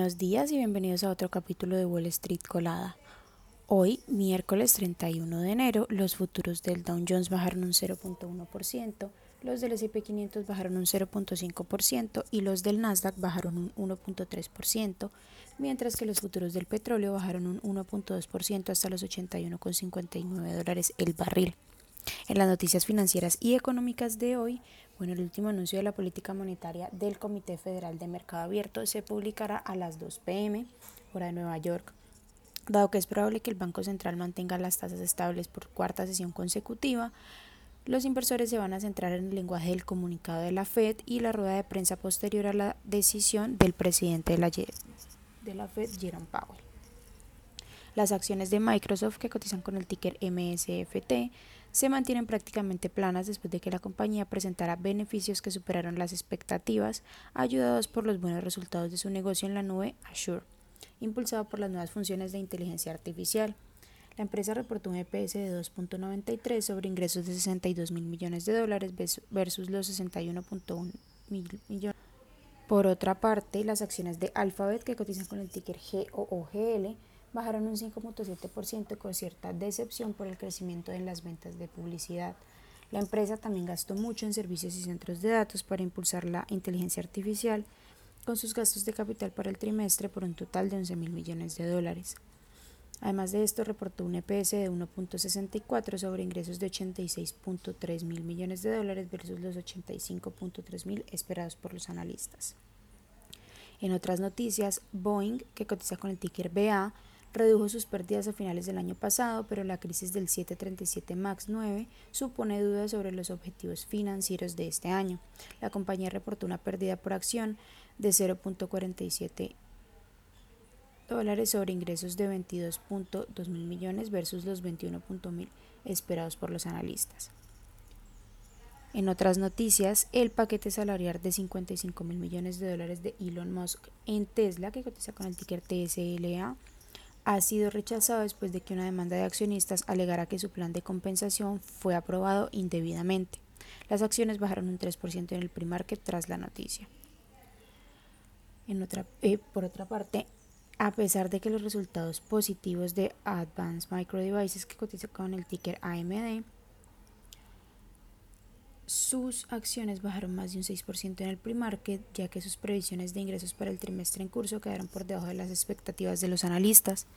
Buenos días y bienvenidos a otro capítulo de Wall Street Colada. Hoy, miércoles 31 de enero, los futuros del Dow Jones bajaron un 0.1%, los del S&P 500 bajaron un 0.5% y los del Nasdaq bajaron un 1.3%, mientras que los futuros del petróleo bajaron un 1.2% hasta los 81.59 dólares el barril. En las noticias financieras y económicas de hoy, bueno, el último anuncio de la política monetaria del Comité Federal de Mercado Abierto se publicará a las 2 pm, hora de Nueva York. Dado que es probable que el Banco Central mantenga las tasas estables por cuarta sesión consecutiva, los inversores se van a centrar en el lenguaje del comunicado de la Fed y la rueda de prensa posterior a la decisión del presidente de la, de la Fed, Jerome Powell. Las acciones de Microsoft que cotizan con el ticker MSFT se mantienen prácticamente planas después de que la compañía presentara beneficios que superaron las expectativas, ayudados por los buenos resultados de su negocio en la nube Azure, impulsado por las nuevas funciones de inteligencia artificial. La empresa reportó un EPS de 2.93 sobre ingresos de 62 mil millones de dólares versus los 61.1 mil millones. Por otra parte, las acciones de Alphabet que cotizan con el ticker GOOGL bajaron un 5.7% con cierta decepción por el crecimiento en las ventas de publicidad. La empresa también gastó mucho en servicios y centros de datos para impulsar la inteligencia artificial, con sus gastos de capital para el trimestre por un total de 11 mil millones de dólares. Además de esto, reportó un EPS de 1.64 sobre ingresos de 86.3 mil millones de dólares versus los 85.3 mil esperados por los analistas. En otras noticias, Boeing, que cotiza con el ticker BA, redujo sus pérdidas a finales del año pasado, pero la crisis del 737 MAX 9 supone dudas sobre los objetivos financieros de este año. La compañía reportó una pérdida por acción de 0.47 dólares sobre ingresos de 22.2 mil millones versus los 21.000 mil esperados por los analistas. En otras noticias, el paquete salarial de 55 mil millones de dólares de Elon Musk en Tesla, que cotiza con el ticker TSLA, ha sido rechazado después de que una demanda de accionistas alegara que su plan de compensación fue aprobado indebidamente. Las acciones bajaron un 3% en el pre-market tras la noticia. En otra, eh, por otra parte, a pesar de que los resultados positivos de Advanced Micro Devices que cotiza con el ticker AMD sus acciones bajaron más de un 6% en el pre-market, ya que sus previsiones de ingresos para el trimestre en curso quedaron por debajo de las expectativas de los analistas.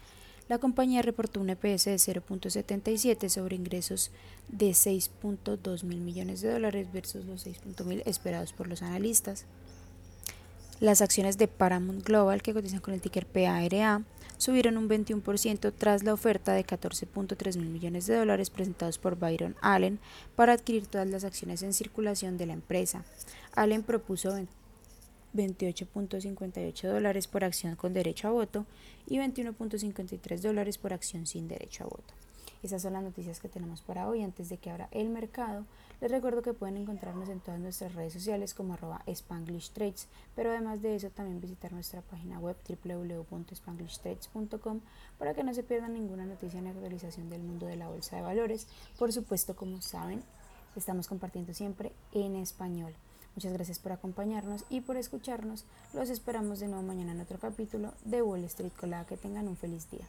La compañía reportó un EPS de 0.77 sobre ingresos de 6.2 mil millones de dólares versus los 6.000 mil esperados por los analistas. Las acciones de Paramount Global, que cotizan con el ticker PARA, subieron un 21% tras la oferta de 14.3 mil millones de dólares presentados por Byron Allen para adquirir todas las acciones en circulación de la empresa. Allen propuso 28.58 dólares por acción con derecho a voto y 21.53 dólares por acción sin derecho a voto. Esas son las noticias que tenemos para hoy antes de que abra el mercado. Les recuerdo que pueden encontrarnos en todas nuestras redes sociales como arroba Spanglish Trades, pero además de eso también visitar nuestra página web www.spanglishtrades.com para que no se pierdan ninguna noticia ni actualización del mundo de la bolsa de valores. Por supuesto, como saben, estamos compartiendo siempre en español. Muchas gracias por acompañarnos y por escucharnos. Los esperamos de nuevo mañana en otro capítulo de Wall Street Colada. Que tengan un feliz día.